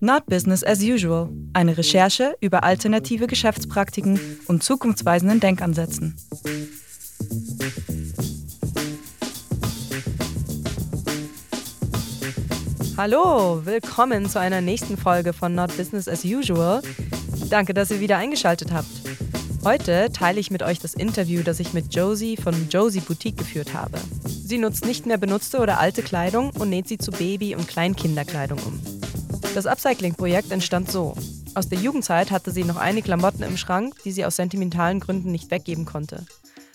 Not Business as Usual. Eine Recherche über alternative Geschäftspraktiken und zukunftsweisenden Denkansätzen. Hallo, willkommen zu einer nächsten Folge von Not Business as Usual. Danke, dass ihr wieder eingeschaltet habt. Heute teile ich mit euch das Interview, das ich mit Josie von Josie Boutique geführt habe. Sie nutzt nicht mehr benutzte oder alte Kleidung und näht sie zu Baby- und Kleinkinderkleidung um. Das Upcycling-Projekt entstand so. Aus der Jugendzeit hatte sie noch einige Klamotten im Schrank, die sie aus sentimentalen Gründen nicht weggeben konnte.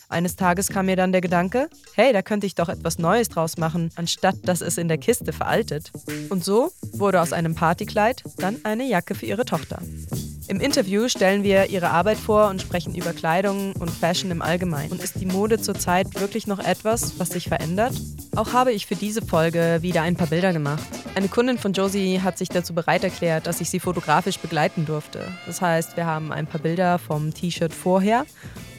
Eines Tages kam mir dann der Gedanke, hey, da könnte ich doch etwas Neues draus machen, anstatt dass es in der Kiste veraltet. Und so wurde aus einem Partykleid dann eine Jacke für ihre Tochter. Im Interview stellen wir ihre Arbeit vor und sprechen über Kleidung und Fashion im Allgemeinen. Und ist die Mode zurzeit wirklich noch etwas, was sich verändert? Auch habe ich für diese Folge wieder ein paar Bilder gemacht. Eine Kundin von Josie hat sich dazu bereit erklärt, dass ich sie fotografisch begleiten durfte. Das heißt, wir haben ein paar Bilder vom T-Shirt vorher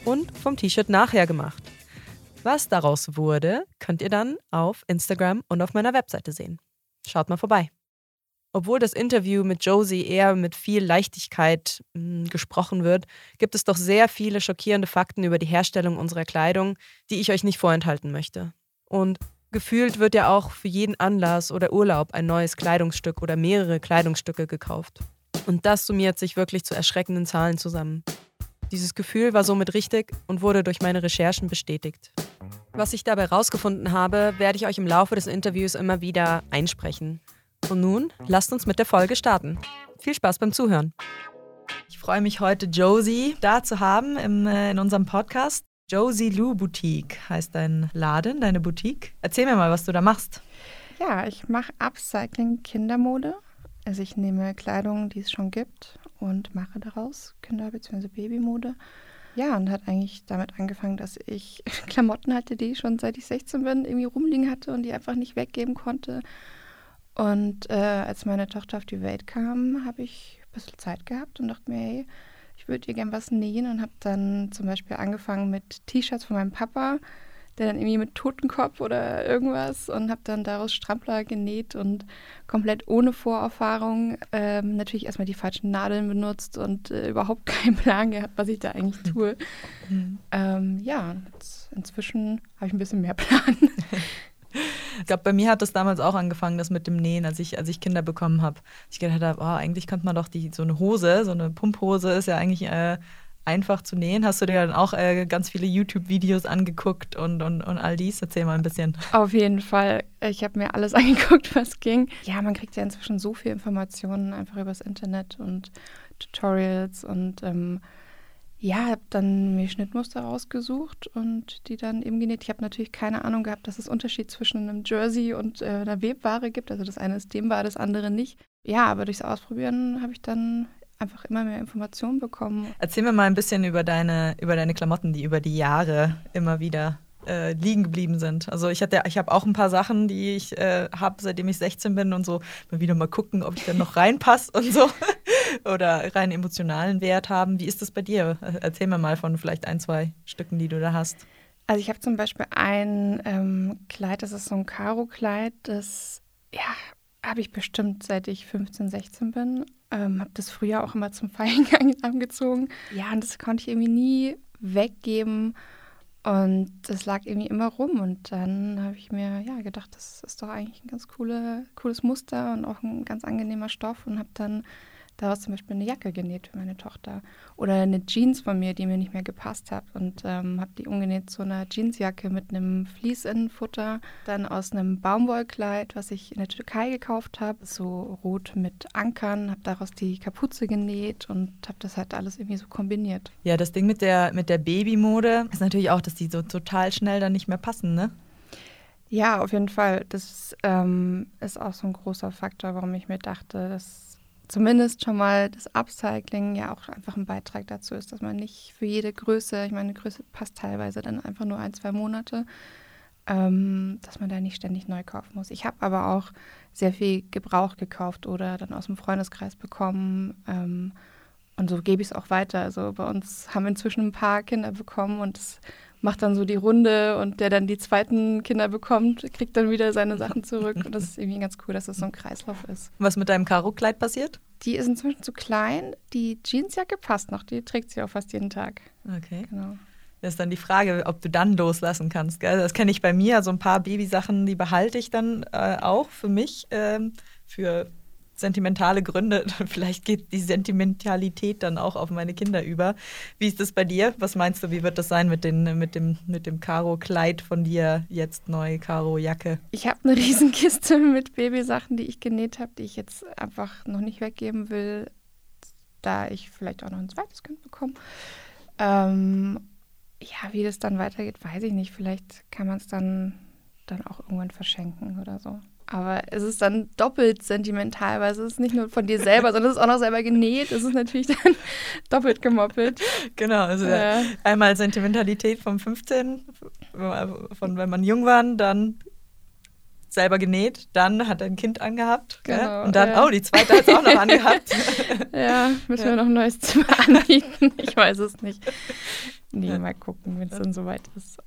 und vom T-Shirt nachher gemacht. Was daraus wurde, könnt ihr dann auf Instagram und auf meiner Webseite sehen. Schaut mal vorbei. Obwohl das Interview mit Josie eher mit viel Leichtigkeit mh, hm, gesprochen wird, gibt es doch sehr viele schockierende Fakten über die Herstellung unserer Kleidung, die ich euch nicht vorenthalten möchte. Und gefühlt wird ja auch für jeden Anlass oder Urlaub ein neues Kleidungsstück oder mehrere Kleidungsstücke gekauft. Und das summiert sich wirklich zu erschreckenden Zahlen zusammen. Dieses Gefühl war somit richtig und wurde durch meine Recherchen bestätigt. Was ich dabei herausgefunden habe, werde ich euch im Laufe des Interviews immer wieder einsprechen. Und nun lasst uns mit der Folge starten. Viel Spaß beim Zuhören. Ich freue mich heute, Josie da zu haben im, äh, in unserem Podcast. Josie Lou Boutique heißt dein Laden, deine Boutique. Erzähl mir mal, was du da machst. Ja, ich mache Upcycling Kindermode. Also ich nehme Kleidung, die es schon gibt und mache daraus Kinder- bzw. Babymode. Ja, und hat eigentlich damit angefangen, dass ich Klamotten hatte, die ich schon seit ich 16 bin irgendwie rumliegen hatte und die einfach nicht weggeben konnte. Und äh, als meine Tochter auf die Welt kam, habe ich ein bisschen Zeit gehabt und dachte mir, hey, ich würde ihr gern was nähen und habe dann zum Beispiel angefangen mit T-Shirts von meinem Papa, der dann irgendwie mit Totenkopf oder irgendwas und habe dann daraus Strampler genäht und komplett ohne Vorerfahrung ähm, natürlich erstmal die falschen Nadeln benutzt und äh, überhaupt keinen Plan gehabt, was ich da eigentlich tue. Mhm. Ähm, ja, inzwischen habe ich ein bisschen mehr Plan. Ich glaube, bei mir hat das damals auch angefangen, das mit dem Nähen, als ich, als ich Kinder bekommen habe. Ich gedacht habe, oh, eigentlich könnte man doch die, so eine Hose, so eine Pumphose ist ja eigentlich äh, einfach zu nähen. Hast du dir dann auch äh, ganz viele YouTube-Videos angeguckt und, und, und all dies? Erzähl mal ein bisschen. Auf jeden Fall. Ich habe mir alles angeguckt, was ging. Ja, man kriegt ja inzwischen so viel Informationen einfach übers Internet und Tutorials und ähm, ja, habe dann mir Schnittmuster rausgesucht und die dann eben genäht. Ich habe natürlich keine Ahnung gehabt, dass es Unterschied zwischen einem Jersey und äh, einer Webware gibt. Also das eine ist dehnbar, das andere nicht. Ja, aber durchs Ausprobieren habe ich dann einfach immer mehr Informationen bekommen. Erzähl mir mal ein bisschen über deine, über deine Klamotten, die über die Jahre immer wieder äh, liegen geblieben sind. Also ich hatte, ich habe auch ein paar Sachen, die ich äh, habe, seitdem ich 16 bin und so mal wieder mal gucken, ob ich dann noch reinpasse und so oder rein emotionalen Wert haben. Wie ist das bei dir? Erzähl mir mal von vielleicht ein, zwei Stücken, die du da hast. Also ich habe zum Beispiel ein ähm, Kleid, das ist so ein Karo-Kleid, das ja habe ich bestimmt seit ich 15, 16 bin. Ähm, habe das früher auch immer zum Feiern angezogen. Ja, und das konnte ich irgendwie nie weggeben. Und das lag irgendwie immer rum. Und dann habe ich mir ja gedacht, das ist doch eigentlich ein ganz coole, cooles Muster und auch ein ganz angenehmer Stoff und habe dann daraus zum Beispiel eine Jacke genäht für meine Tochter. Oder eine Jeans von mir, die mir nicht mehr gepasst hat. Und ähm, habe die umgenäht zu einer Jeansjacke mit einem Fließinnenfutter. Dann aus einem Baumwollkleid, was ich in der Türkei gekauft habe. So rot mit Ankern. Habe daraus die Kapuze genäht und habe das halt alles irgendwie so kombiniert. Ja, das Ding mit der, mit der Babymode ist natürlich auch, dass die so total schnell dann nicht mehr passen, ne? Ja, auf jeden Fall. Das ähm, ist auch so ein großer Faktor, warum ich mir dachte, dass zumindest schon mal das Upcycling ja auch einfach ein Beitrag dazu ist, dass man nicht für jede Größe, ich meine, Größe passt teilweise dann einfach nur ein, zwei Monate, ähm, dass man da nicht ständig neu kaufen muss. Ich habe aber auch sehr viel Gebrauch gekauft oder dann aus dem Freundeskreis bekommen. Ähm, und so gebe ich es auch weiter. Also bei uns haben inzwischen ein paar Kinder bekommen und es macht dann so die Runde und der dann die zweiten Kinder bekommt, kriegt dann wieder seine Sachen zurück. Und das ist irgendwie ganz cool, dass das so ein Kreislauf ist. Was mit deinem Karo-Kleid passiert? Die ist inzwischen zu klein. Die Jeansjacke passt noch, die trägt sie auch fast jeden Tag. Okay. Genau. Das ist dann die Frage, ob du dann loslassen kannst. Gell? Das kenne ich bei mir. Also ein paar Babysachen, die behalte ich dann äh, auch für mich, ähm, für sentimentale Gründe. Vielleicht geht die Sentimentalität dann auch auf meine Kinder über. Wie ist das bei dir? Was meinst du, wie wird das sein mit, den, mit dem, mit dem Karo-Kleid von dir, jetzt neu Karo-Jacke? Ich habe eine Riesenkiste mit Babysachen, die ich genäht habe, die ich jetzt einfach noch nicht weggeben will, da ich vielleicht auch noch ein zweites Kind bekomme. Ähm, ja, wie das dann weitergeht, weiß ich nicht. Vielleicht kann man es dann, dann auch irgendwann verschenken oder so. Aber es ist dann doppelt sentimental, weil es ist nicht nur von dir selber, sondern es ist auch noch selber genäht. Es ist natürlich dann doppelt gemoppelt. Genau, also äh. einmal Sentimentalität vom 15, von wenn man jung war, dann selber genäht, dann hat er ein Kind angehabt genau, und dann, ja. oh, die zweite hat es auch noch angehabt. ja, müssen ja. wir noch ein neues Zimmer anbieten. Ich weiß es nicht. Nee, mal gucken, wenn es dann soweit ist.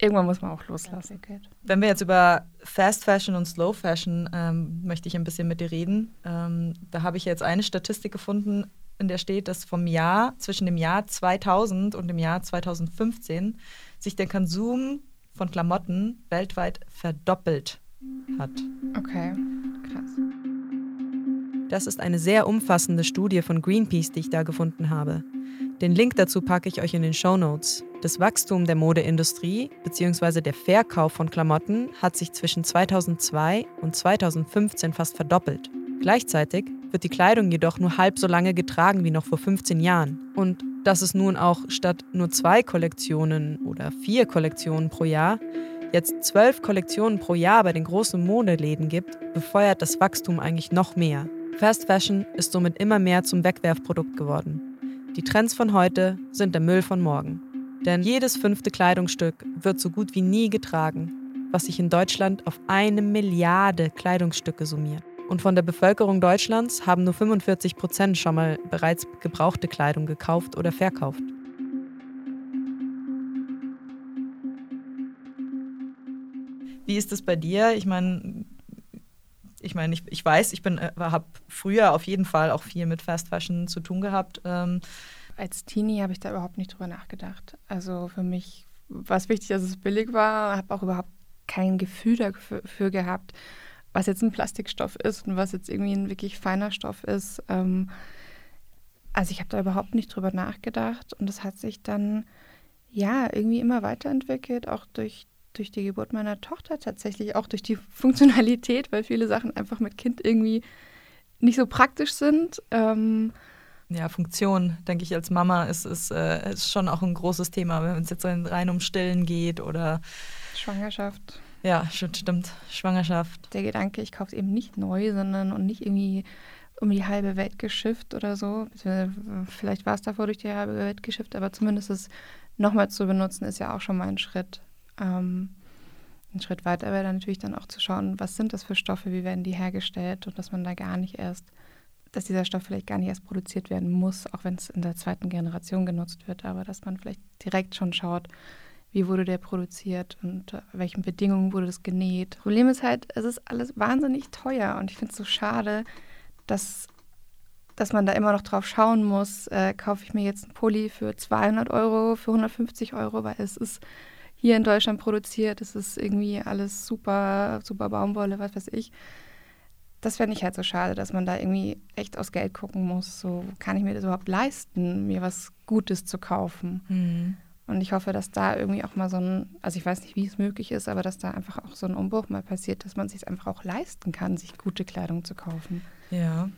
Irgendwann muss man auch loslassen. Wenn wir jetzt über Fast Fashion und Slow Fashion ähm, möchte ich ein bisschen mit dir reden. Ähm, da habe ich jetzt eine Statistik gefunden, in der steht, dass vom Jahr zwischen dem Jahr 2000 und dem Jahr 2015 sich der Konsum von Klamotten weltweit verdoppelt hat. Okay, krass. Das ist eine sehr umfassende Studie von Greenpeace, die ich da gefunden habe. Den Link dazu packe ich euch in den Show Notes. Das Wachstum der Modeindustrie bzw. der Verkauf von Klamotten hat sich zwischen 2002 und 2015 fast verdoppelt. Gleichzeitig wird die Kleidung jedoch nur halb so lange getragen wie noch vor 15 Jahren. Und dass es nun auch statt nur zwei Kollektionen oder vier Kollektionen pro Jahr jetzt zwölf Kollektionen pro Jahr bei den großen Modeläden gibt, befeuert das Wachstum eigentlich noch mehr. Fast Fashion ist somit immer mehr zum Wegwerfprodukt geworden. Die Trends von heute sind der Müll von morgen. Denn jedes fünfte Kleidungsstück wird so gut wie nie getragen, was sich in Deutschland auf eine Milliarde Kleidungsstücke summiert. Und von der Bevölkerung Deutschlands haben nur 45 Prozent schon mal bereits gebrauchte Kleidung gekauft oder verkauft. Wie ist es bei dir? Ich meine, ich meine, ich, ich weiß, ich äh, habe früher auf jeden Fall auch viel mit Fast Fashion zu tun gehabt. Ähm, Als Teenie habe ich da überhaupt nicht drüber nachgedacht. Also für mich war es wichtig, dass es billig war, habe auch überhaupt kein Gefühl dafür gehabt, was jetzt ein Plastikstoff ist und was jetzt irgendwie ein wirklich feiner Stoff ist. Ähm, also ich habe da überhaupt nicht drüber nachgedacht und das hat sich dann ja irgendwie immer weiterentwickelt, auch durch durch die Geburt meiner Tochter tatsächlich, auch durch die Funktionalität, weil viele Sachen einfach mit Kind irgendwie nicht so praktisch sind. Ähm, ja, Funktion, denke ich, als Mama ist, ist, äh, ist schon auch ein großes Thema, wenn es jetzt rein um Stillen geht oder Schwangerschaft. Ja, stimmt, Schwangerschaft. Der Gedanke, ich kaufe es eben nicht neu, sondern und nicht irgendwie um die halbe Welt geschifft oder so. Vielleicht war es davor durch die halbe Welt geschifft, aber zumindest es nochmal zu benutzen, ist ja auch schon mal ein Schritt. Ähm, ein Schritt weiter wäre dann natürlich dann auch zu schauen, was sind das für Stoffe, wie werden die hergestellt und dass man da gar nicht erst, dass dieser Stoff vielleicht gar nicht erst produziert werden muss, auch wenn es in der zweiten Generation genutzt wird, aber dass man vielleicht direkt schon schaut, wie wurde der produziert und welchen Bedingungen wurde das genäht. Problem ist halt, es ist alles wahnsinnig teuer und ich finde es so schade, dass, dass man da immer noch drauf schauen muss, äh, kaufe ich mir jetzt einen Pulli für 200 Euro, für 150 Euro, weil es ist hier in Deutschland produziert. Es ist irgendwie alles super, super Baumwolle, was weiß ich. Das fände ich halt so schade, dass man da irgendwie echt aus Geld gucken muss. So, kann ich mir das überhaupt leisten, mir was Gutes zu kaufen? Mhm. Und ich hoffe, dass da irgendwie auch mal so ein, also ich weiß nicht, wie es möglich ist, aber dass da einfach auch so ein Umbruch mal passiert, dass man sich einfach auch leisten kann, sich gute Kleidung zu kaufen. Ja.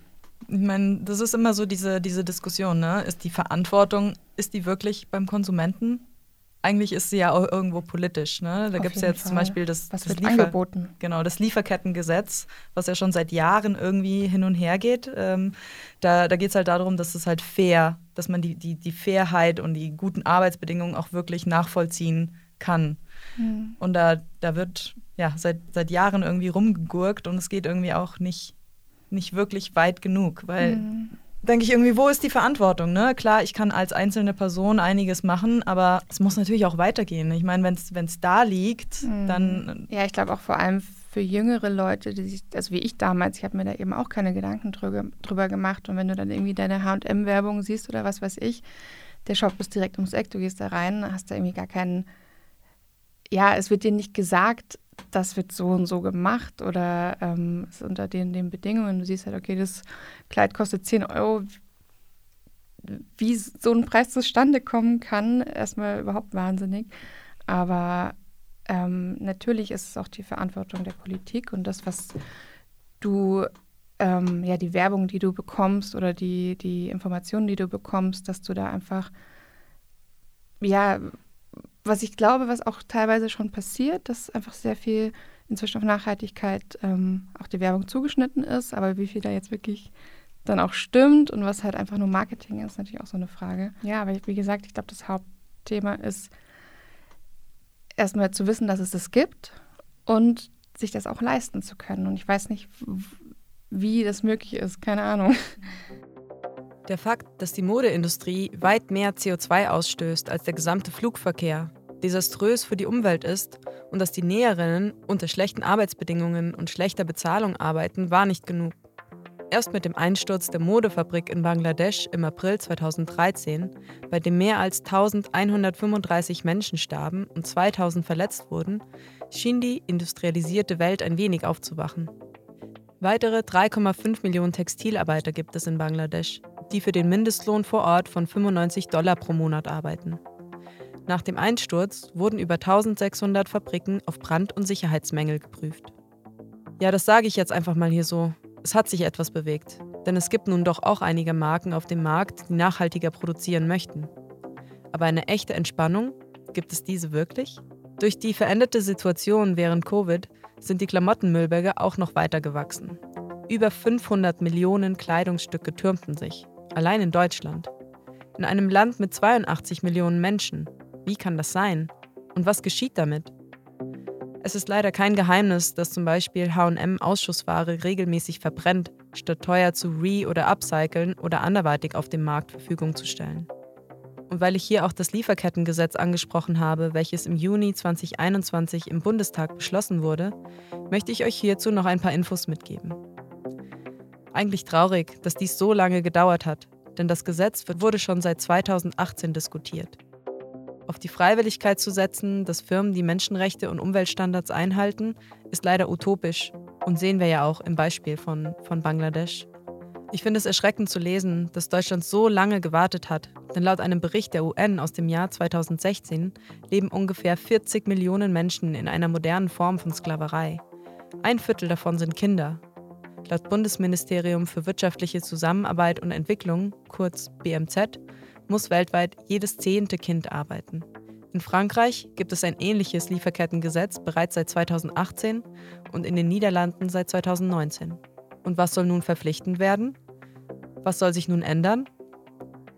Ich meine, das ist immer so diese, diese Diskussion, ne? Ist die Verantwortung, ist die wirklich beim Konsumenten? Eigentlich ist sie ja auch irgendwo politisch. Ne? Da gibt es ja jetzt Fall. zum Beispiel das, was das, Liefer? Genau, das Lieferkettengesetz, was ja schon seit Jahren irgendwie hin und her geht. Ähm, da da geht es halt darum, dass es halt fair, dass man die, die, die Fairheit und die guten Arbeitsbedingungen auch wirklich nachvollziehen kann. Mhm. Und da, da wird ja seit, seit Jahren irgendwie rumgegurkt und es geht irgendwie auch nicht, nicht wirklich weit genug, weil mhm denke ich irgendwie, wo ist die Verantwortung? Ne? Klar, ich kann als einzelne Person einiges machen, aber es muss natürlich auch weitergehen. Ich meine, wenn es da liegt, mhm. dann. Ja, ich glaube auch vor allem für jüngere Leute, die sich, also wie ich damals, ich habe mir da eben auch keine Gedanken drüber, drüber gemacht. Und wenn du dann irgendwie deine HM-Werbung siehst oder was weiß ich, der Shop ist direkt ums Eck, du gehst da rein, hast da irgendwie gar keinen. Ja, es wird dir nicht gesagt, das wird so und so gemacht oder ähm, ist unter den, den Bedingungen. Du siehst halt, okay, das Kleid kostet 10 Euro. Wie so ein Preis zustande kommen kann, erstmal überhaupt wahnsinnig. Aber ähm, natürlich ist es auch die Verantwortung der Politik und das, was du, ähm, ja, die Werbung, die du bekommst oder die, die Informationen, die du bekommst, dass du da einfach, ja, was ich glaube, was auch teilweise schon passiert, dass einfach sehr viel inzwischen auf Nachhaltigkeit ähm, auch die Werbung zugeschnitten ist, aber wie viel da jetzt wirklich dann auch stimmt und was halt einfach nur Marketing ist, ist natürlich auch so eine Frage. Ja, aber wie gesagt, ich glaube, das Hauptthema ist, erstmal zu wissen, dass es das gibt und sich das auch leisten zu können. Und ich weiß nicht, wie das möglich ist, keine Ahnung. Der Fakt, dass die Modeindustrie weit mehr CO2 ausstößt als der gesamte Flugverkehr, desaströs für die Umwelt ist und dass die Näherinnen unter schlechten Arbeitsbedingungen und schlechter Bezahlung arbeiten, war nicht genug. Erst mit dem Einsturz der Modefabrik in Bangladesch im April 2013, bei dem mehr als 1135 Menschen starben und 2000 verletzt wurden, schien die industrialisierte Welt ein wenig aufzuwachen. Weitere 3,5 Millionen Textilarbeiter gibt es in Bangladesch, die für den Mindestlohn vor Ort von 95 Dollar pro Monat arbeiten. Nach dem Einsturz wurden über 1600 Fabriken auf Brand- und Sicherheitsmängel geprüft. Ja, das sage ich jetzt einfach mal hier so, es hat sich etwas bewegt, denn es gibt nun doch auch einige Marken auf dem Markt, die nachhaltiger produzieren möchten. Aber eine echte Entspannung, gibt es diese wirklich? Durch die veränderte Situation während Covid sind die Klamottenmüllberge auch noch weiter gewachsen. Über 500 Millionen Kleidungsstücke türmten sich, allein in Deutschland. In einem Land mit 82 Millionen Menschen. Wie kann das sein? Und was geschieht damit? Es ist leider kein Geheimnis, dass zum Beispiel HM Ausschussware regelmäßig verbrennt, statt teuer zu re- oder upcyclen oder anderweitig auf dem Markt Verfügung zu stellen. Und weil ich hier auch das Lieferkettengesetz angesprochen habe, welches im Juni 2021 im Bundestag beschlossen wurde, möchte ich euch hierzu noch ein paar Infos mitgeben. Eigentlich traurig, dass dies so lange gedauert hat, denn das Gesetz wurde schon seit 2018 diskutiert. Auf die Freiwilligkeit zu setzen, dass Firmen die Menschenrechte und Umweltstandards einhalten, ist leider utopisch und sehen wir ja auch im Beispiel von, von Bangladesch. Ich finde es erschreckend zu lesen, dass Deutschland so lange gewartet hat, denn laut einem Bericht der UN aus dem Jahr 2016 leben ungefähr 40 Millionen Menschen in einer modernen Form von Sklaverei. Ein Viertel davon sind Kinder. Laut Bundesministerium für wirtschaftliche Zusammenarbeit und Entwicklung, kurz BMZ, muss weltweit jedes zehnte Kind arbeiten. In Frankreich gibt es ein ähnliches Lieferkettengesetz bereits seit 2018 und in den Niederlanden seit 2019. Und was soll nun verpflichtend werden? Was soll sich nun ändern?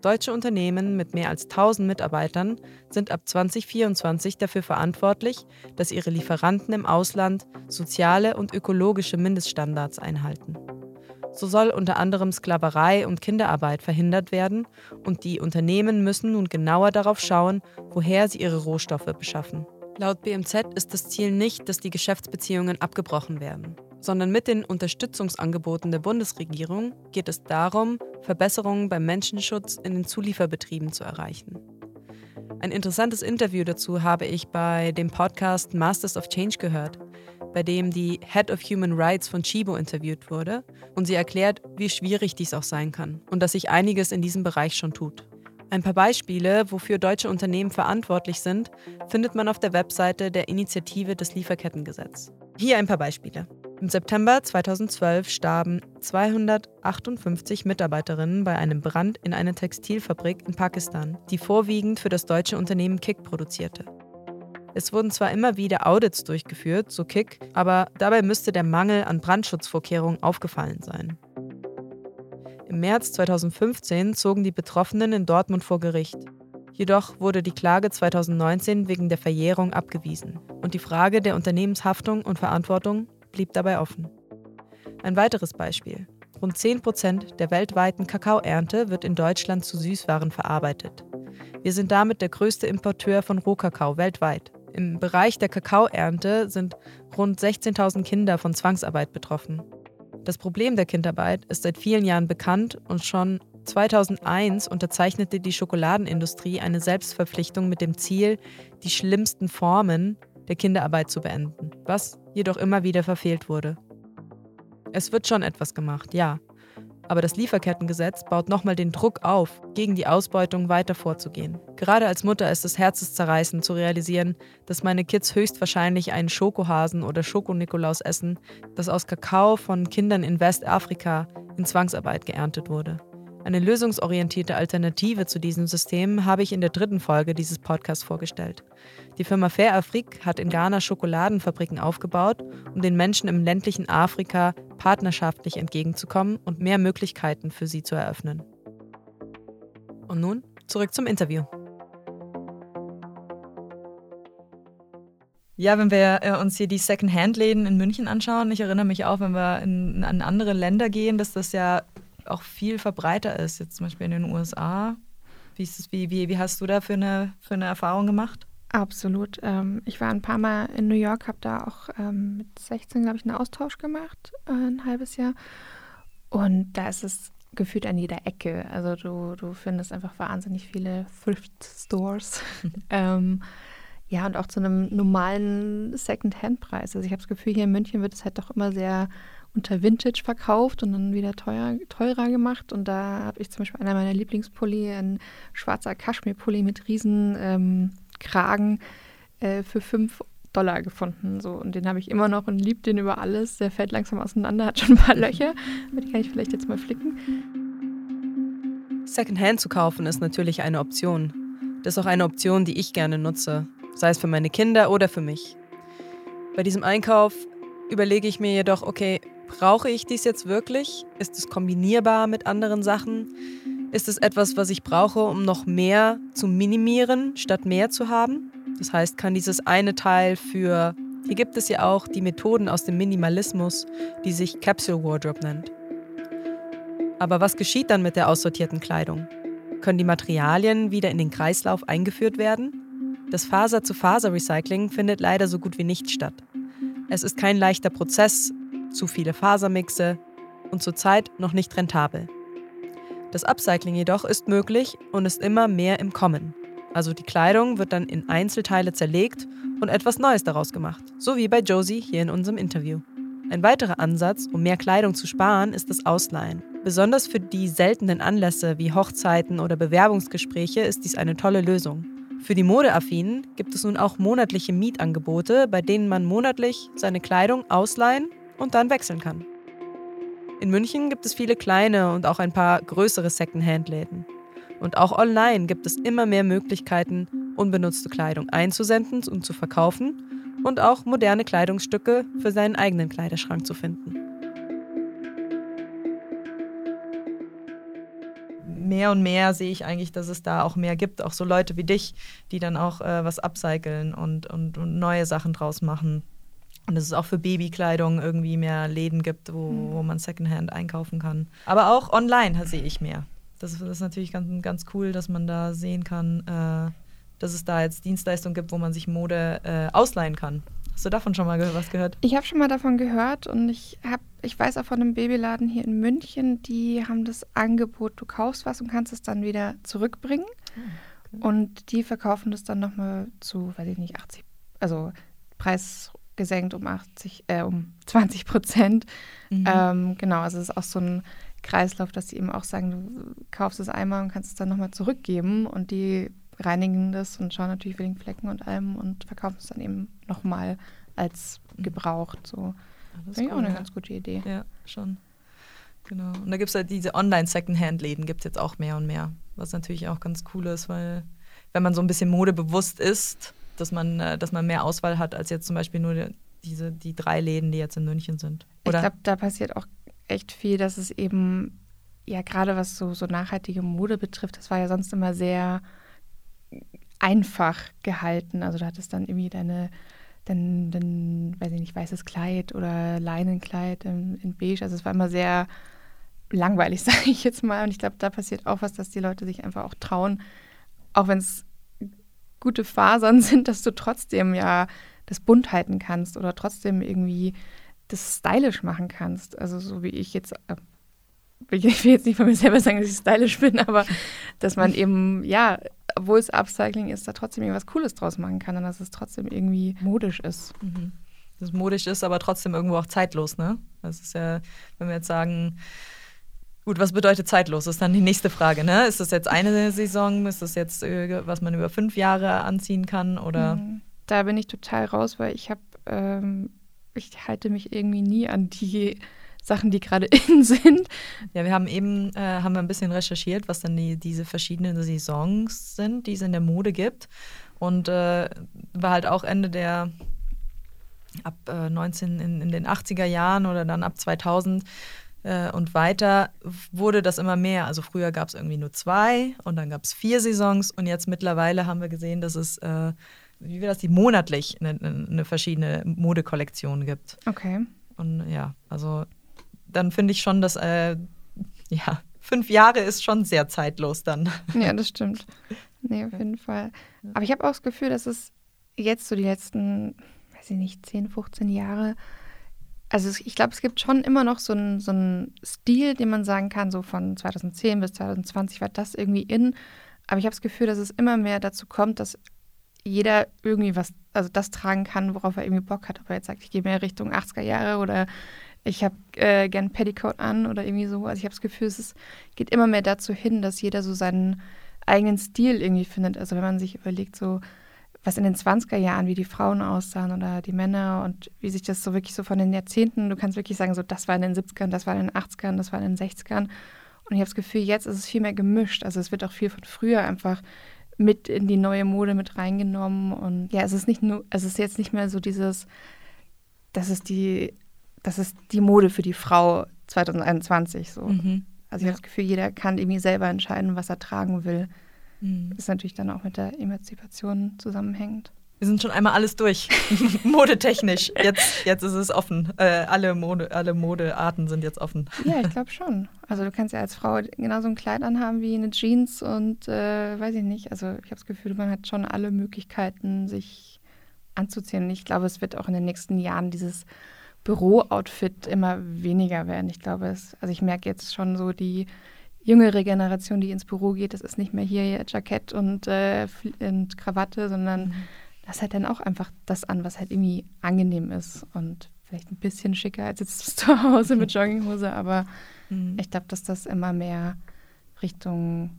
Deutsche Unternehmen mit mehr als 1000 Mitarbeitern sind ab 2024 dafür verantwortlich, dass ihre Lieferanten im Ausland soziale und ökologische Mindeststandards einhalten. So soll unter anderem Sklaverei und Kinderarbeit verhindert werden und die Unternehmen müssen nun genauer darauf schauen, woher sie ihre Rohstoffe beschaffen. Laut BMZ ist das Ziel nicht, dass die Geschäftsbeziehungen abgebrochen werden, sondern mit den Unterstützungsangeboten der Bundesregierung geht es darum, Verbesserungen beim Menschenschutz in den Zulieferbetrieben zu erreichen. Ein interessantes Interview dazu habe ich bei dem Podcast Masters of Change gehört, bei dem die Head of Human Rights von Chibo interviewt wurde und sie erklärt, wie schwierig dies auch sein kann und dass sich einiges in diesem Bereich schon tut. Ein paar Beispiele, wofür deutsche Unternehmen verantwortlich sind, findet man auf der Webseite der Initiative des Lieferkettengesetz. Hier ein paar Beispiele. Im September 2012 starben 258 Mitarbeiterinnen bei einem Brand in einer Textilfabrik in Pakistan, die vorwiegend für das deutsche Unternehmen Kick produzierte. Es wurden zwar immer wieder Audits durchgeführt, so Kick, aber dabei müsste der Mangel an Brandschutzvorkehrungen aufgefallen sein. Im März 2015 zogen die Betroffenen in Dortmund vor Gericht. Jedoch wurde die Klage 2019 wegen der Verjährung abgewiesen und die Frage der Unternehmenshaftung und Verantwortung blieb dabei offen. Ein weiteres Beispiel. Rund 10 Prozent der weltweiten Kakaoernte wird in Deutschland zu Süßwaren verarbeitet. Wir sind damit der größte Importeur von Rohkakao weltweit. Im Bereich der Kakaoernte sind rund 16.000 Kinder von Zwangsarbeit betroffen. Das Problem der Kindarbeit ist seit vielen Jahren bekannt und schon 2001 unterzeichnete die Schokoladenindustrie eine Selbstverpflichtung mit dem Ziel, die schlimmsten Formen der Kinderarbeit zu beenden, was jedoch immer wieder verfehlt wurde. Es wird schon etwas gemacht, ja. Aber das Lieferkettengesetz baut nochmal den Druck auf, gegen die Ausbeutung weiter vorzugehen. Gerade als Mutter ist es herzenszerreißend zu realisieren, dass meine Kids höchstwahrscheinlich einen Schokohasen oder Schokonikolaus essen, das aus Kakao von Kindern in Westafrika in Zwangsarbeit geerntet wurde. Eine lösungsorientierte Alternative zu diesem System habe ich in der dritten Folge dieses Podcasts vorgestellt. Die Firma Fair Afrique hat in Ghana Schokoladenfabriken aufgebaut, um den Menschen im ländlichen Afrika partnerschaftlich entgegenzukommen und mehr Möglichkeiten für sie zu eröffnen. Und nun zurück zum Interview. Ja, wenn wir äh, uns hier die Second-Hand-Läden in München anschauen, ich erinnere mich auch, wenn wir in, in andere Länder gehen, dass das ja auch viel verbreiter ist, jetzt zum Beispiel in den USA. Wie, ist das, wie, wie, wie hast du da für eine, für eine Erfahrung gemacht? Absolut. Ähm, ich war ein paar Mal in New York, habe da auch ähm, mit 16, glaube ich, einen Austausch gemacht, äh, ein halbes Jahr. Und da ist es gefühlt an jeder Ecke. Also du, du findest einfach wahnsinnig viele Thrift Stores. ähm, ja, und auch zu einem normalen Second-Hand-Preis. Also ich habe das Gefühl, hier in München wird es halt doch immer sehr unter Vintage verkauft und dann wieder teuer, teurer gemacht. Und da habe ich zum Beispiel einer meiner Lieblingspulli, ein schwarzer Kaschmir-Pulli mit riesen ähm, Kragen äh, für 5 Dollar gefunden. So. Und den habe ich immer noch und liebe den über alles. Der fällt langsam auseinander, hat schon ein paar Löcher. Aber die kann ich vielleicht jetzt mal flicken. Secondhand zu kaufen ist natürlich eine Option. Das ist auch eine Option, die ich gerne nutze, sei es für meine Kinder oder für mich. Bei diesem Einkauf überlege ich mir jedoch, okay, Brauche ich dies jetzt wirklich? Ist es kombinierbar mit anderen Sachen? Ist es etwas, was ich brauche, um noch mehr zu minimieren, statt mehr zu haben? Das heißt, kann dieses eine Teil für, hier gibt es ja auch die Methoden aus dem Minimalismus, die sich Capsule Wardrobe nennt. Aber was geschieht dann mit der aussortierten Kleidung? Können die Materialien wieder in den Kreislauf eingeführt werden? Das Faser-zu-Faser-Recycling findet leider so gut wie nicht statt. Es ist kein leichter Prozess, zu viele Fasermixe und zurzeit noch nicht rentabel. Das Upcycling jedoch ist möglich und ist immer mehr im Kommen. Also die Kleidung wird dann in Einzelteile zerlegt und etwas Neues daraus gemacht, so wie bei Josie hier in unserem Interview. Ein weiterer Ansatz, um mehr Kleidung zu sparen, ist das Ausleihen. Besonders für die seltenen Anlässe wie Hochzeiten oder Bewerbungsgespräche ist dies eine tolle Lösung. Für die Modeaffinen gibt es nun auch monatliche Mietangebote, bei denen man monatlich seine Kleidung ausleihen und dann wechseln kann. In München gibt es viele kleine und auch ein paar größere Secondhand-Läden. Und auch online gibt es immer mehr Möglichkeiten, unbenutzte Kleidung einzusenden und zu verkaufen und auch moderne Kleidungsstücke für seinen eigenen Kleiderschrank zu finden. Mehr und mehr sehe ich eigentlich, dass es da auch mehr gibt, auch so Leute wie dich, die dann auch äh, was upcyclen und, und, und neue Sachen draus machen. Und dass es auch für Babykleidung irgendwie mehr Läden gibt, wo, mhm. wo man Secondhand einkaufen kann. Aber auch online sehe ich mehr. Das, das ist natürlich ganz, ganz cool, dass man da sehen kann, äh, dass es da jetzt Dienstleistungen gibt, wo man sich Mode äh, ausleihen kann. Hast du davon schon mal was gehört? Ich habe schon mal davon gehört und ich habe, ich weiß auch von einem Babyladen hier in München, die haben das Angebot, du kaufst was und kannst es dann wieder zurückbringen. Ah, okay. Und die verkaufen das dann nochmal zu, weiß ich nicht, 80, also Preis gesenkt um 80, äh, um 20 Prozent. Mhm. Ähm, genau, also es ist auch so ein Kreislauf, dass sie eben auch sagen, du kaufst es einmal und kannst es dann nochmal zurückgeben und die reinigen das und schauen natürlich wegen Flecken und allem und verkaufen es dann eben nochmal als mhm. gebraucht. So. Ja, das ist auch eine ganz gute Idee. Ja, schon. Genau. Und da gibt es halt diese Online-Secondhand-Läden, gibt es jetzt auch mehr und mehr. Was natürlich auch ganz cool ist, weil wenn man so ein bisschen modebewusst ist, dass man, äh, dass man mehr Auswahl hat als jetzt zum Beispiel nur diese, die drei Läden, die jetzt in München sind. Oder? Ich glaube, da passiert auch echt viel, dass es eben, ja, gerade was so, so nachhaltige Mode betrifft, das war ja sonst immer sehr einfach gehalten. Also du hattest dann irgendwie deine, dein, dein weiß ich nicht, weißes Kleid oder Leinenkleid in, in beige. Also es war immer sehr langweilig, sage ich jetzt mal. Und ich glaube, da passiert auch was, dass die Leute sich einfach auch trauen, auch wenn es gute Fasern sind, dass du trotzdem ja das bunt halten kannst oder trotzdem irgendwie das stylisch machen kannst. Also so wie ich jetzt, äh, ich will jetzt nicht von mir selber sagen, dass ich stylisch bin, aber dass man eben, ja, obwohl es Upcycling ist, da trotzdem irgendwas Cooles draus machen kann und dass es trotzdem irgendwie modisch ist. Mhm. Dass es modisch ist, aber trotzdem irgendwo auch zeitlos, ne? Das ist ja, wenn wir jetzt sagen, Gut, was bedeutet zeitlos? Das ist dann die nächste Frage. Ne? Ist das jetzt eine Saison? Ist das jetzt, äh, was man über fünf Jahre anziehen kann? Oder? Mhm. Da bin ich total raus, weil ich habe, ähm, ich halte mich irgendwie nie an die Sachen, die gerade in sind. Ja, wir haben eben äh, haben wir ein bisschen recherchiert, was dann die, diese verschiedenen Saisons sind, die es in der Mode gibt. Und äh, war halt auch Ende der ab äh, 19 in, in den 80er Jahren oder dann ab 2000 äh, und weiter wurde das immer mehr. Also früher gab es irgendwie nur zwei und dann gab es vier Saisons und jetzt mittlerweile haben wir gesehen, dass es, äh, wie wir das, die monatlich eine, eine verschiedene Modekollektion gibt. Okay. Und ja, also dann finde ich schon, dass äh, ja, fünf Jahre ist schon sehr zeitlos dann. Ja, das stimmt. Nee, auf jeden Fall. Aber ich habe auch das Gefühl, dass es jetzt so die letzten, weiß ich nicht, 10, 15 Jahre also ich glaube, es gibt schon immer noch so einen so Stil, den man sagen kann, so von 2010 bis 2020 war das irgendwie in. Aber ich habe das Gefühl, dass es immer mehr dazu kommt, dass jeder irgendwie was, also das tragen kann, worauf er irgendwie Bock hat. Ob er jetzt sagt, ich gehe mehr Richtung 80er Jahre oder ich habe äh, gern Petticoat an oder irgendwie so. Also ich habe das Gefühl, es ist, geht immer mehr dazu hin, dass jeder so seinen eigenen Stil irgendwie findet. Also wenn man sich überlegt, so was in den 20er Jahren, wie die Frauen aussahen oder die Männer und wie sich das so wirklich so von den Jahrzehnten, du kannst wirklich sagen, so das war in den 70ern, das war in den 80ern, das war in den 60ern. Und ich habe das Gefühl, jetzt ist es viel mehr gemischt. Also es wird auch viel von früher einfach mit in die neue Mode mit reingenommen. Und ja, es ist nicht nur, es ist jetzt nicht mehr so dieses, das ist die, das ist die Mode für die Frau 2021 so. Mhm. Also ich ja. habe das Gefühl, jeder kann irgendwie selber entscheiden, was er tragen will. Mhm. Ist natürlich dann auch mit der Emanzipation zusammenhängend. Wir sind schon einmal alles durch. Modetechnisch. Jetzt, jetzt ist es offen. Äh, alle, Mode, alle Modearten sind jetzt offen. Ja, ich glaube schon. Also du kannst ja als Frau genauso ein Kleid anhaben wie eine Jeans und äh, weiß ich nicht. Also ich habe das Gefühl, man hat schon alle Möglichkeiten, sich anzuziehen. Ich glaube, es wird auch in den nächsten Jahren dieses Büro-Outfit immer weniger werden. Ich glaube, es, also ich merke jetzt schon so die jüngere Generation, die ins Büro geht, das ist nicht mehr hier Jackett und, äh, und Krawatte, sondern mhm. das hat dann auch einfach das an, was halt irgendwie angenehm ist und vielleicht ein bisschen schicker als jetzt zu Hause mit Jogginghose, aber mhm. ich glaube, dass das immer mehr Richtung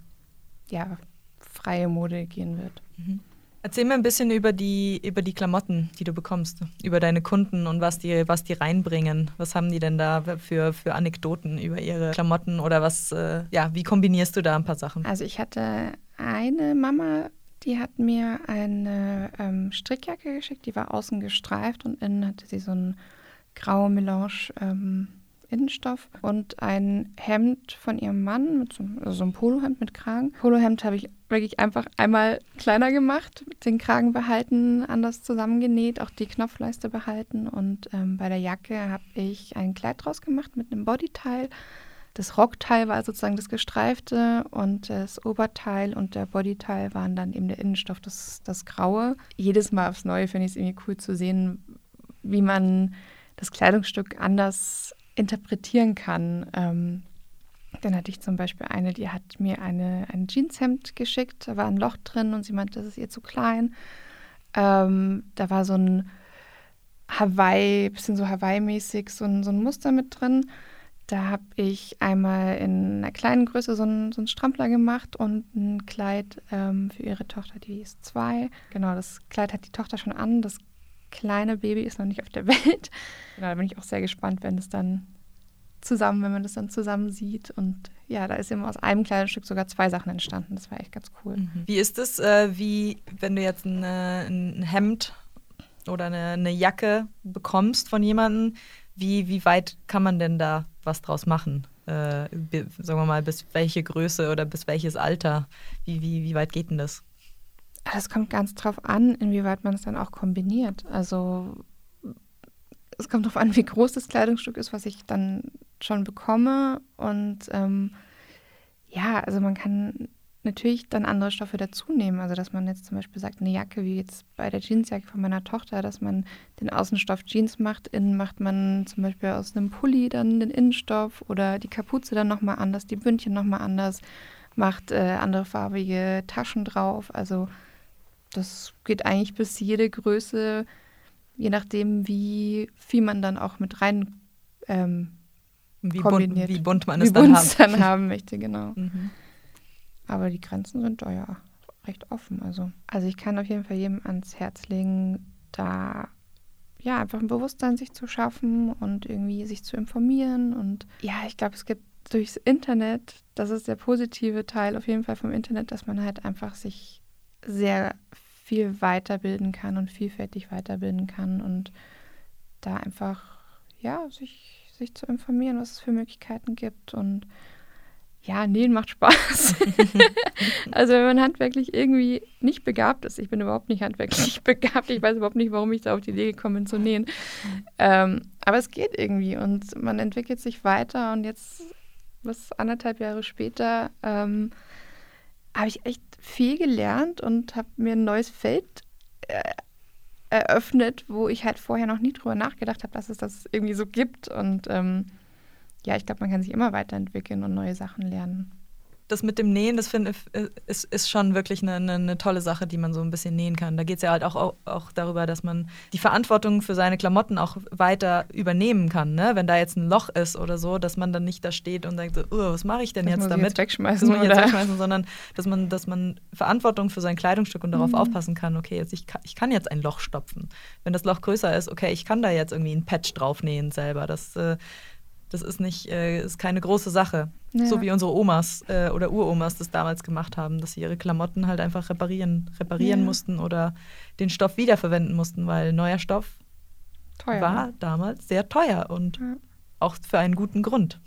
ja, freie Mode gehen wird. Mhm. Erzähl mir ein bisschen über die, über die Klamotten, die du bekommst, über deine Kunden und was die, was die reinbringen. Was haben die denn da für, für Anekdoten über ihre Klamotten oder was, äh, ja, wie kombinierst du da ein paar Sachen? Also ich hatte eine Mama, die hat mir eine ähm, Strickjacke geschickt, die war außen gestreift und innen hatte sie so ein graue Melange ähm, Innenstoff und ein Hemd von ihrem Mann, mit so, also so ein Polohemd mit Kragen. Polohemd habe ich wirklich einfach einmal kleiner gemacht, den Kragen behalten, anders zusammengenäht, auch die Knopfleiste behalten und ähm, bei der Jacke habe ich ein Kleid draus gemacht mit einem Bodyteil. Das Rockteil war sozusagen das gestreifte und das Oberteil und der Bodyteil waren dann eben der Innenstoff, das, das Graue. Jedes Mal aufs Neue finde ich es irgendwie cool zu sehen, wie man das Kleidungsstück anders interpretieren kann. Ähm, dann hatte ich zum Beispiel eine, die hat mir eine, ein Jeanshemd geschickt, da war ein Loch drin und sie meinte, das ist ihr zu klein. Ähm, da war so ein Hawaii, bisschen so Hawaii-mäßig, so ein, so ein Muster mit drin. Da habe ich einmal in einer kleinen Größe so einen, so Strampler gemacht und ein Kleid ähm, für ihre Tochter, die ist zwei. Genau, das Kleid hat die Tochter schon an. Das kleine Baby ist noch nicht auf der Welt. Da bin ich auch sehr gespannt, wenn es dann zusammen, wenn man das dann zusammen sieht. Und ja, da ist eben aus einem kleinen Stück sogar zwei Sachen entstanden. Das war echt ganz cool. Mhm. Wie ist es, äh, wie wenn du jetzt ein, ein Hemd oder eine, eine, Jacke bekommst von jemandem, wie, wie weit kann man denn da was draus machen? Äh, sagen wir mal, bis welche Größe oder bis welches Alter? Wie, wie, wie weit geht denn das? Das kommt ganz drauf an, inwieweit man es dann auch kombiniert. Also es kommt darauf an, wie groß das Kleidungsstück ist, was ich dann schon bekomme. Und ähm, ja, also man kann natürlich dann andere Stoffe dazu nehmen. Also dass man jetzt zum Beispiel sagt, eine Jacke, wie jetzt bei der Jeansjacke von meiner Tochter, dass man den Außenstoff Jeans macht, innen macht man zum Beispiel aus einem Pulli dann den Innenstoff oder die Kapuze dann nochmal anders, die Bündchen nochmal anders, macht äh, andere farbige Taschen drauf. Also das geht eigentlich bis jede Größe, je nachdem, wie viel man dann auch mit rein ähm, wie, bunt, wie bunt man es dann, haben. dann haben möchte, genau. Mhm. Aber die Grenzen sind da ja recht offen. Also, also ich kann auf jeden Fall jedem ans Herz legen, da ja einfach ein Bewusstsein sich zu schaffen und irgendwie sich zu informieren. Und ja, ich glaube, es gibt durchs Internet, das ist der positive Teil auf jeden Fall vom Internet, dass man halt einfach sich sehr viel weiterbilden kann und vielfältig weiterbilden kann und da einfach ja sich, sich zu informieren, was es für Möglichkeiten gibt und ja, nähen macht Spaß. also wenn man handwerklich irgendwie nicht begabt ist, ich bin überhaupt nicht handwerklich begabt, ich weiß überhaupt nicht, warum ich da auf die Idee gekommen bin zu nähen. Ähm, aber es geht irgendwie und man entwickelt sich weiter und jetzt, was anderthalb Jahre später, ähm, habe ich echt viel gelernt und habe mir ein neues Feld äh, eröffnet, wo ich halt vorher noch nie drüber nachgedacht habe, dass es das irgendwie so gibt und ähm, ja, ich glaube, man kann sich immer weiterentwickeln und neue Sachen lernen. Das mit dem Nähen, das finde ich, ist, ist schon wirklich eine, eine, eine, tolle Sache, die man so ein bisschen nähen kann. Da geht es ja halt auch, auch, auch, darüber, dass man die Verantwortung für seine Klamotten auch weiter übernehmen kann. Ne? Wenn da jetzt ein Loch ist oder so, dass man dann nicht da steht und denkt so, oh, was mache ich denn das jetzt damit? Jetzt wegschmeißen, das muss jetzt wegschmeißen, sondern dass man, dass man Verantwortung für sein Kleidungsstück und darauf mhm. aufpassen kann, okay, jetzt ich, kann, ich kann jetzt ein Loch stopfen. Wenn das Loch größer ist, okay, ich kann da jetzt irgendwie ein Patch drauf nähen selber. Das äh, das ist nicht, äh, ist keine große Sache. Ja. So wie unsere Omas äh, oder Uromas das damals gemacht haben, dass sie ihre Klamotten halt einfach reparieren, reparieren ja. mussten oder den Stoff wiederverwenden mussten, weil neuer Stoff teuer, war ne? damals sehr teuer und ja. auch für einen guten Grund.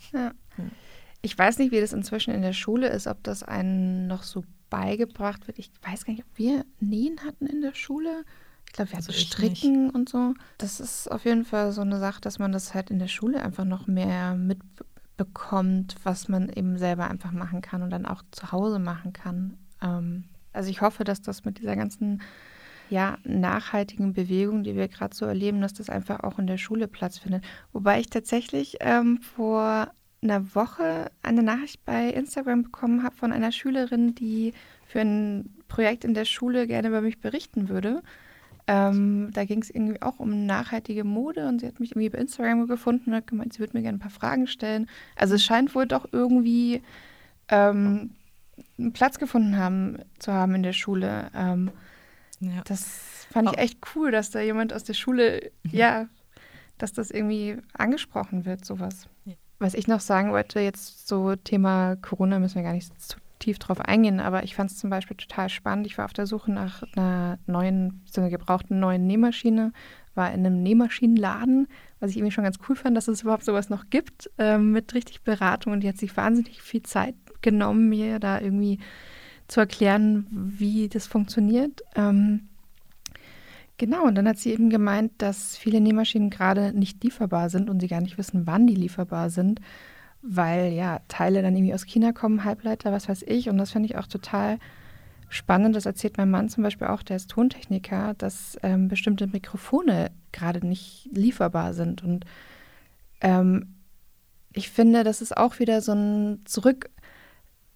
Ich weiß nicht, wie das inzwischen in der Schule ist, ob das einen noch so beigebracht wird. Ich weiß gar nicht, ob wir Nähen hatten in der Schule. Ich glaube, wir hatten also Stricken und so. Das ist auf jeden Fall so eine Sache, dass man das halt in der Schule einfach noch mehr mitbekommt, was man eben selber einfach machen kann und dann auch zu Hause machen kann. Ähm, also ich hoffe, dass das mit dieser ganzen ja, nachhaltigen Bewegung, die wir gerade so erleben, dass das einfach auch in der Schule Platz findet. Wobei ich tatsächlich ähm, vor einer Woche eine Nachricht bei Instagram bekommen habe von einer Schülerin, die für ein Projekt in der Schule gerne über mich berichten würde. Ähm, da ging es irgendwie auch um nachhaltige Mode und sie hat mich irgendwie bei Instagram gefunden und hat gemeint, sie würde mir gerne ein paar Fragen stellen. Also es scheint wohl doch irgendwie ähm, einen Platz gefunden haben, zu haben in der Schule. Ähm, ja. Das fand ich echt cool, dass da jemand aus der Schule, mhm. ja, dass das irgendwie angesprochen wird, sowas. Ja. Was ich noch sagen wollte, jetzt so Thema Corona müssen wir gar nicht zu tief drauf eingehen, aber ich fand es zum Beispiel total spannend. Ich war auf der Suche nach einer neuen, so einer gebrauchten neuen Nähmaschine, war in einem Nähmaschinenladen, was ich irgendwie schon ganz cool fand, dass es überhaupt sowas noch gibt, äh, mit richtig Beratung. Und die hat sich wahnsinnig viel Zeit genommen, mir da irgendwie zu erklären, wie das funktioniert. Ähm, Genau, und dann hat sie eben gemeint, dass viele Nähmaschinen gerade nicht lieferbar sind und sie gar nicht wissen, wann die lieferbar sind weil ja Teile dann irgendwie aus China kommen, Halbleiter, was weiß ich. Und das finde ich auch total spannend. Das erzählt mein Mann zum Beispiel auch, der ist Tontechniker, dass ähm, bestimmte Mikrofone gerade nicht lieferbar sind. Und ähm, ich finde, das ist auch wieder so ein Zurück,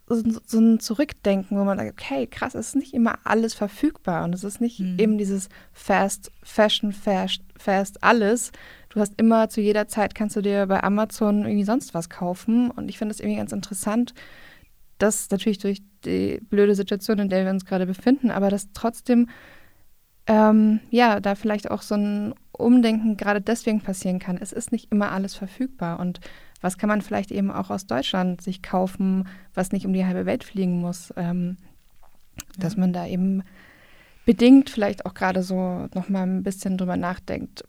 so, ein Zurückdenken, wo man sagt, okay, krass, es ist nicht immer alles verfügbar und es ist nicht mhm. eben dieses Fast Fashion, Fast, Fast alles, du hast immer zu jeder Zeit kannst du dir bei Amazon irgendwie sonst was kaufen. Und ich finde es irgendwie ganz interessant, dass natürlich durch die blöde Situation, in der wir uns gerade befinden, aber dass trotzdem ähm, ja da vielleicht auch so ein Umdenken gerade deswegen passieren kann. Es ist nicht immer alles verfügbar und was kann man vielleicht eben auch aus Deutschland sich kaufen, was nicht um die halbe Welt fliegen muss, ähm, ja. dass man da eben bedingt vielleicht auch gerade so nochmal ein bisschen drüber nachdenkt,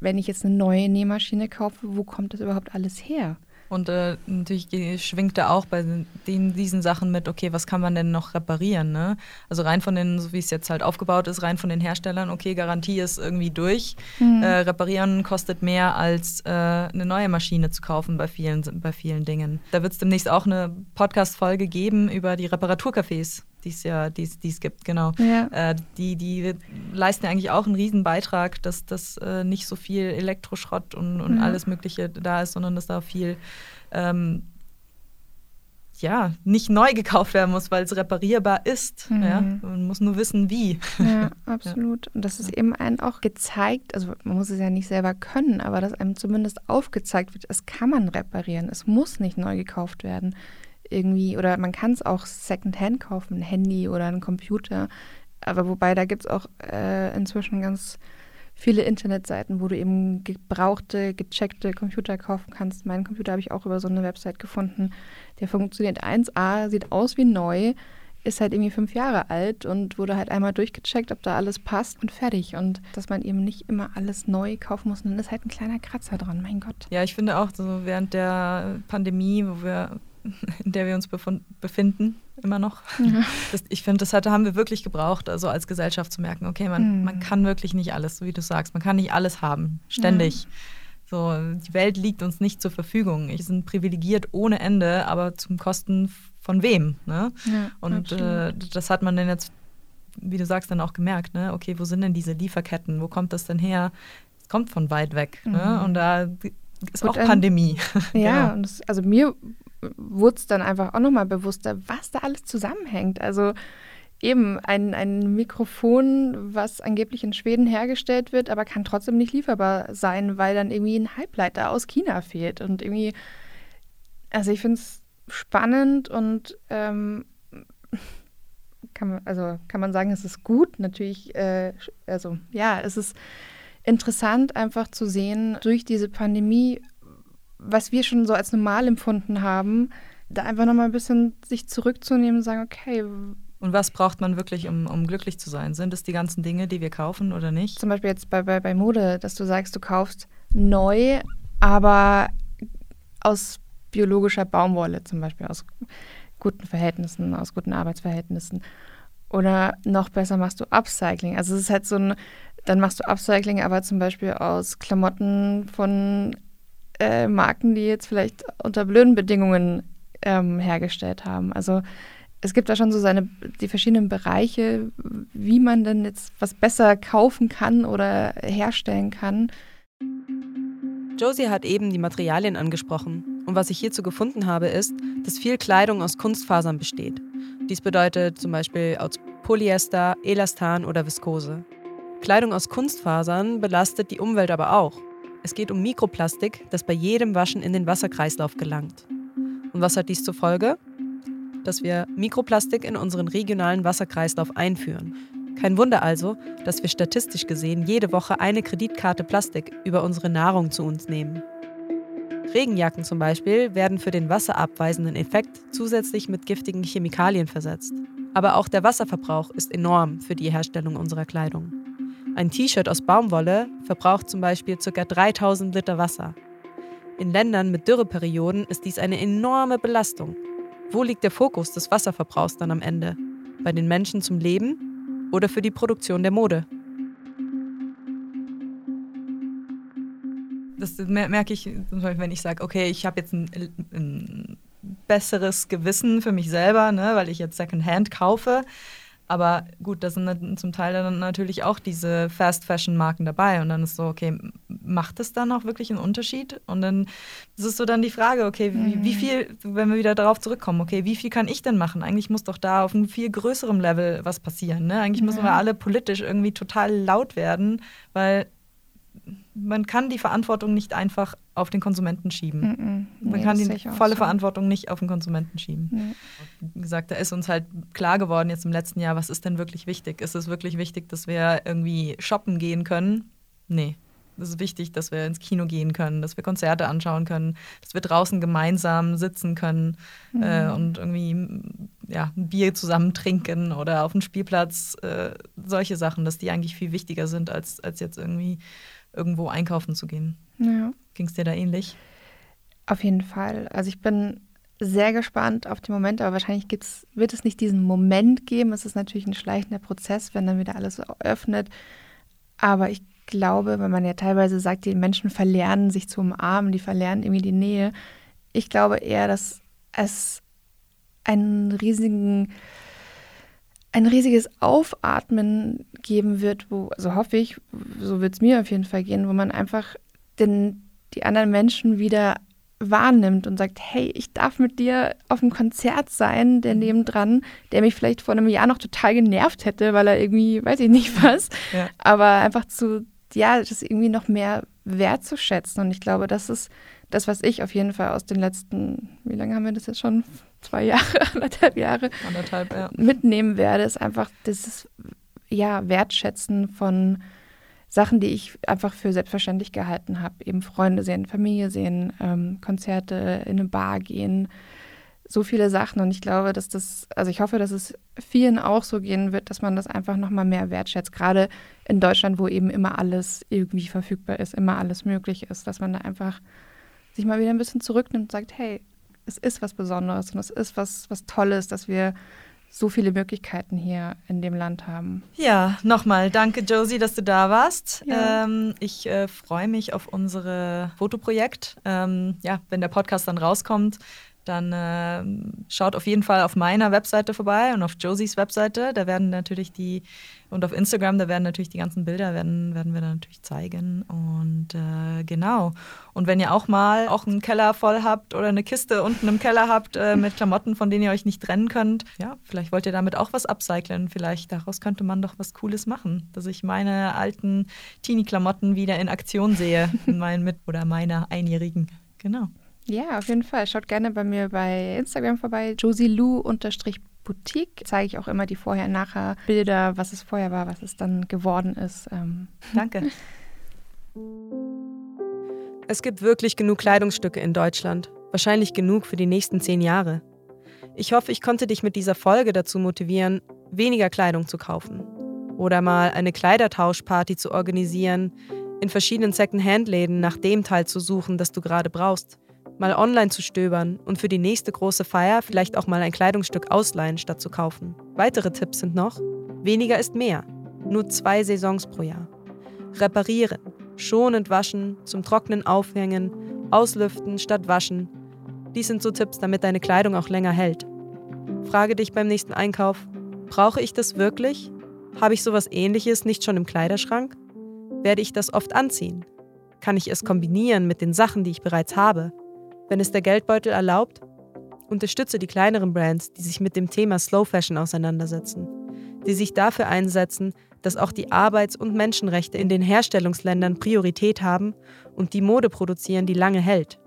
wenn ich jetzt eine neue Nähmaschine kaufe, wo kommt das überhaupt alles her? Und äh, natürlich schwingt da auch bei den, diesen Sachen mit, okay, was kann man denn noch reparieren? Ne? Also rein von den, so wie es jetzt halt aufgebaut ist, rein von den Herstellern, okay, Garantie ist irgendwie durch. Mhm. Äh, reparieren kostet mehr als äh, eine neue Maschine zu kaufen bei vielen, bei vielen Dingen. Da wird es demnächst auch eine Podcast-Folge geben über die Reparaturcafés die es ja, die es gibt, genau. Ja. Äh, die, die leisten ja eigentlich auch einen riesen Beitrag, dass das äh, nicht so viel Elektroschrott und, und ja. alles Mögliche da ist, sondern dass da viel ähm, ja, nicht neu gekauft werden muss, weil es reparierbar ist. Mhm. Ja? Man muss nur wissen, wie. Ja, absolut. Und das ist eben einem auch gezeigt, also man muss es ja nicht selber können, aber dass einem zumindest aufgezeigt wird, es kann man reparieren, es muss nicht neu gekauft werden irgendwie, oder man kann es auch Secondhand kaufen, ein Handy oder ein Computer. Aber wobei, da gibt es auch äh, inzwischen ganz viele Internetseiten, wo du eben gebrauchte, gecheckte Computer kaufen kannst. Meinen Computer habe ich auch über so eine Website gefunden. Der funktioniert 1A, sieht aus wie neu, ist halt irgendwie fünf Jahre alt und wurde halt einmal durchgecheckt, ob da alles passt und fertig. Und dass man eben nicht immer alles neu kaufen muss, dann ist halt ein kleiner Kratzer dran, mein Gott. Ja, ich finde auch, so während der Pandemie, wo wir in der wir uns befinden, immer noch. Ja. Das, ich finde, das hatte, haben wir wirklich gebraucht, also als Gesellschaft zu merken, okay, man, mhm. man kann wirklich nicht alles, so wie du sagst, man kann nicht alles haben, ständig. Ja. So, die Welt liegt uns nicht zur Verfügung. Wir sind privilegiert ohne Ende, aber zum Kosten von wem? Ne? Ja, Und äh, das hat man dann jetzt, wie du sagst, dann auch gemerkt, ne? Okay, wo sind denn diese Lieferketten? Wo kommt das denn her? Es kommt von weit weg. Ne? Mhm. Ne? Und da ist Gut, auch Pandemie. Ja, genau. und das, also mir wurde es dann einfach auch nochmal bewusster, was da alles zusammenhängt. Also eben ein, ein Mikrofon, was angeblich in Schweden hergestellt wird, aber kann trotzdem nicht lieferbar sein, weil dann irgendwie ein Halbleiter aus China fehlt. Und irgendwie, also ich finde es spannend und ähm, kann man, also kann man sagen, es ist gut. Natürlich, äh, also ja, es ist interessant einfach zu sehen, durch diese Pandemie was wir schon so als normal empfunden haben, da einfach nochmal ein bisschen sich zurückzunehmen und sagen, okay. Und was braucht man wirklich, um, um glücklich zu sein? Sind es die ganzen Dinge, die wir kaufen oder nicht? Zum Beispiel jetzt bei, bei, bei Mode, dass du sagst, du kaufst neu, aber aus biologischer Baumwolle, zum Beispiel aus guten Verhältnissen, aus guten Arbeitsverhältnissen. Oder noch besser machst du Upcycling. Also es ist halt so ein, dann machst du Upcycling, aber zum Beispiel aus Klamotten von äh, Marken, die jetzt vielleicht unter blöden Bedingungen ähm, hergestellt haben. Also es gibt da schon so seine die verschiedenen Bereiche, wie man denn jetzt was besser kaufen kann oder herstellen kann. Josie hat eben die Materialien angesprochen. Und was ich hierzu gefunden habe, ist, dass viel Kleidung aus Kunstfasern besteht. Dies bedeutet zum Beispiel aus Polyester, Elastan oder Viskose. Kleidung aus Kunstfasern belastet die Umwelt aber auch. Es geht um Mikroplastik, das bei jedem Waschen in den Wasserkreislauf gelangt. Und was hat dies zur Folge? Dass wir Mikroplastik in unseren regionalen Wasserkreislauf einführen. Kein Wunder also, dass wir statistisch gesehen jede Woche eine Kreditkarte Plastik über unsere Nahrung zu uns nehmen. Regenjacken zum Beispiel werden für den wasserabweisenden Effekt zusätzlich mit giftigen Chemikalien versetzt. Aber auch der Wasserverbrauch ist enorm für die Herstellung unserer Kleidung. Ein T-Shirt aus Baumwolle verbraucht zum Beispiel ca. 3000 Liter Wasser. In Ländern mit Dürreperioden ist dies eine enorme Belastung. Wo liegt der Fokus des Wasserverbrauchs dann am Ende? Bei den Menschen zum Leben oder für die Produktion der Mode? Das merke ich, wenn ich sage, okay, ich habe jetzt ein, ein, besseres Gewissen für mich selber, ne, weil ich jetzt Secondhand kaufe. Aber gut, da sind zum Teil dann natürlich auch diese Fast-Fashion-Marken dabei. Und dann ist so, okay, macht es dann auch wirklich einen Unterschied? Und dann ist es so dann die Frage, okay, wie, mhm. wie, viel, wenn wir wieder darauf zurückkommen, okay, wie viel kann ich denn machen? Eigentlich muss doch da auf einem viel größerem Level was passieren. Ne? Eigentlich müssen wir alle politisch irgendwie total laut werden, weil man kann die Verantwortung nicht einfach auf den Konsumenten schieben. Mm -mm. Nee, man kann die volle so. Verantwortung nicht auf den Konsumenten schieben. Nee. Wie gesagt, da ist uns halt klar geworden jetzt im letzten Jahr, was ist denn wirklich wichtig? Ist es wirklich wichtig, dass wir irgendwie shoppen gehen können? Nee. Es ist wichtig, dass wir ins Kino gehen können, dass wir Konzerte anschauen können, dass wir draußen gemeinsam sitzen können mhm. äh, und irgendwie ja, ein Bier zusammen trinken oder auf dem Spielplatz. Äh, solche Sachen, dass die eigentlich viel wichtiger sind, als, als jetzt irgendwie irgendwo einkaufen zu gehen. Ja. Ging es dir da ähnlich? Auf jeden Fall. Also ich bin sehr gespannt auf den Moment, aber wahrscheinlich gibt's, wird es nicht diesen Moment geben. Es ist natürlich ein schleichender Prozess, wenn dann wieder alles öffnet. Aber ich glaube, wenn man ja teilweise sagt, die Menschen verlernen sich zu umarmen, die verlernen irgendwie die Nähe. Ich glaube eher, dass es einen riesigen, ein riesiges Aufatmen geben wird, wo, so hoffe ich, so wird es mir auf jeden Fall gehen, wo man einfach den, die anderen Menschen wieder wahrnimmt und sagt, hey, ich darf mit dir auf einem Konzert sein, der mhm. nebendran, der mich vielleicht vor einem Jahr noch total genervt hätte, weil er irgendwie, weiß ich nicht was, ja. aber einfach zu, ja, das irgendwie noch mehr wertzuschätzen. Und ich glaube, das ist das, was ich auf jeden Fall aus den letzten, wie lange haben wir das jetzt schon? Zwei Jahre, anderthalb Jahre anderthalb, ja. mitnehmen werde, ist einfach dieses ja, Wertschätzen von Sachen, die ich einfach für selbstverständlich gehalten habe. Eben Freunde sehen, Familie sehen, ähm, Konzerte, in eine Bar gehen, so viele Sachen. Und ich glaube, dass das, also ich hoffe, dass es vielen auch so gehen wird, dass man das einfach nochmal mehr wertschätzt. Gerade in Deutschland, wo eben immer alles irgendwie verfügbar ist, immer alles möglich ist, dass man da einfach sich mal wieder ein bisschen zurücknimmt und sagt, hey, es ist was Besonderes und es ist was, was Tolles, dass wir so viele Möglichkeiten hier in dem Land haben. Ja, nochmal danke Josie, dass du da warst. Ja. Ähm, ich äh, freue mich auf unser Fotoprojekt. Ähm, ja, wenn der Podcast dann rauskommt, dann äh, schaut auf jeden Fall auf meiner Webseite vorbei und auf Josies Webseite. Da werden natürlich die, und auf Instagram, da werden natürlich die ganzen Bilder, werden, werden wir dann natürlich zeigen. Und äh, genau. Und wenn ihr auch mal auch einen Keller voll habt oder eine Kiste unten im Keller habt äh, mit Klamotten, von denen ihr euch nicht trennen könnt, ja, vielleicht wollt ihr damit auch was upcyclen. Vielleicht daraus könnte man doch was Cooles machen, dass ich meine alten Teenie-Klamotten wieder in Aktion sehe, in meinen mit oder meiner Einjährigen. Genau. Ja, auf jeden Fall. Schaut gerne bei mir bei Instagram vorbei. josielu-boutique. Zeige ich auch immer die Vorher- Nachher Bilder, was es vorher war, was es dann geworden ist. Ähm. Danke. Es gibt wirklich genug Kleidungsstücke in Deutschland. Wahrscheinlich genug für die nächsten zehn Jahre. Ich hoffe, ich konnte dich mit dieser Folge dazu motivieren, weniger Kleidung zu kaufen. Oder mal eine Kleidertauschparty zu organisieren, in verschiedenen Second-Hand-Läden nach dem Teil zu suchen, das du gerade brauchst mal online zu stöbern und für die nächste große Feier vielleicht auch mal ein Kleidungsstück ausleihen, statt zu kaufen. Weitere Tipps sind noch, weniger ist mehr, nur zwei Saisons pro Jahr. Reparieren, schonend waschen, zum Trocknen aufhängen, auslüften statt waschen. Dies sind so Tipps, damit deine Kleidung auch länger hält. Frage dich beim nächsten Einkauf, brauche ich das wirklich? Habe ich sowas ähnliches nicht schon im Kleiderschrank? Werde ich das oft anziehen? Kann ich es kombinieren mit den Sachen, die ich bereits habe? Wenn es der Geldbeutel erlaubt, unterstütze die kleineren Brands, die sich mit dem Thema Slow Fashion auseinandersetzen, die sich dafür einsetzen, dass auch die Arbeits- und Menschenrechte in den Herstellungsländern Priorität haben und die Mode produzieren, die lange hält.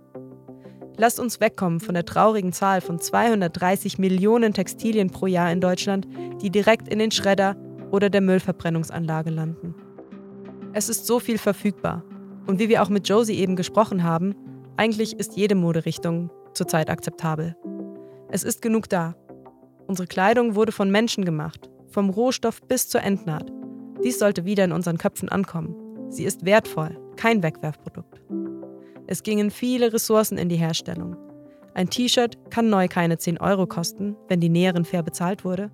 Lasst uns wegkommen von der traurigen Zahl von 230 Millionen Textilien pro Jahr in Deutschland, die direkt in den Schredder oder der Müllverbrennungsanlage landen. Es ist so viel verfügbar. Und wie wir auch mit Josie eben gesprochen haben, eigentlich ist jede Moderichtung zurzeit akzeptabel. Es ist genug da. Unsere Kleidung wurde von Menschen gemacht, vom Rohstoff bis zur Endnaht. Dies sollte wieder in unseren Köpfen ankommen. Sie ist wertvoll, kein Wegwerfprodukt. Es gingen viele Ressourcen in die Herstellung. Ein T-Shirt kann neu keine 10 Euro kosten, wenn die Näherin fair bezahlt wurde.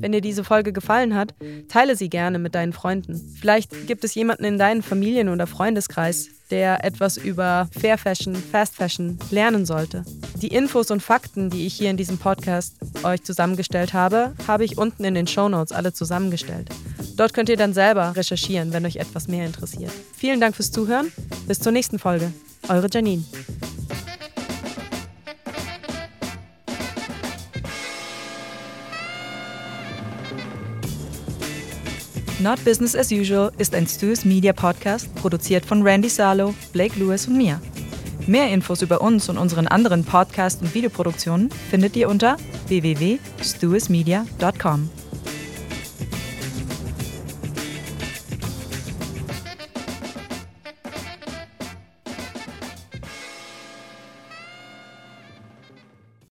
Wenn dir diese Folge gefallen hat, teile sie gerne mit deinen Freunden. Vielleicht gibt es jemanden in deinem Familien- oder Freundeskreis, der etwas über Fair Fashion, Fast Fashion lernen sollte. Die Infos und Fakten, die ich hier in diesem Podcast euch zusammengestellt habe, habe ich unten in den Show Notes alle zusammengestellt. Dort könnt ihr dann selber recherchieren, wenn euch etwas mehr interessiert. Vielen Dank fürs Zuhören. Bis zur nächsten Folge. Eure Janine. Not Business as Usual ist ein Stu's Media Podcast, produziert von Randy Salo, Blake Lewis und mir. Mehr Infos über uns und unseren anderen Podcast- und Videoproduktionen findet ihr unter www.stuismedia.com.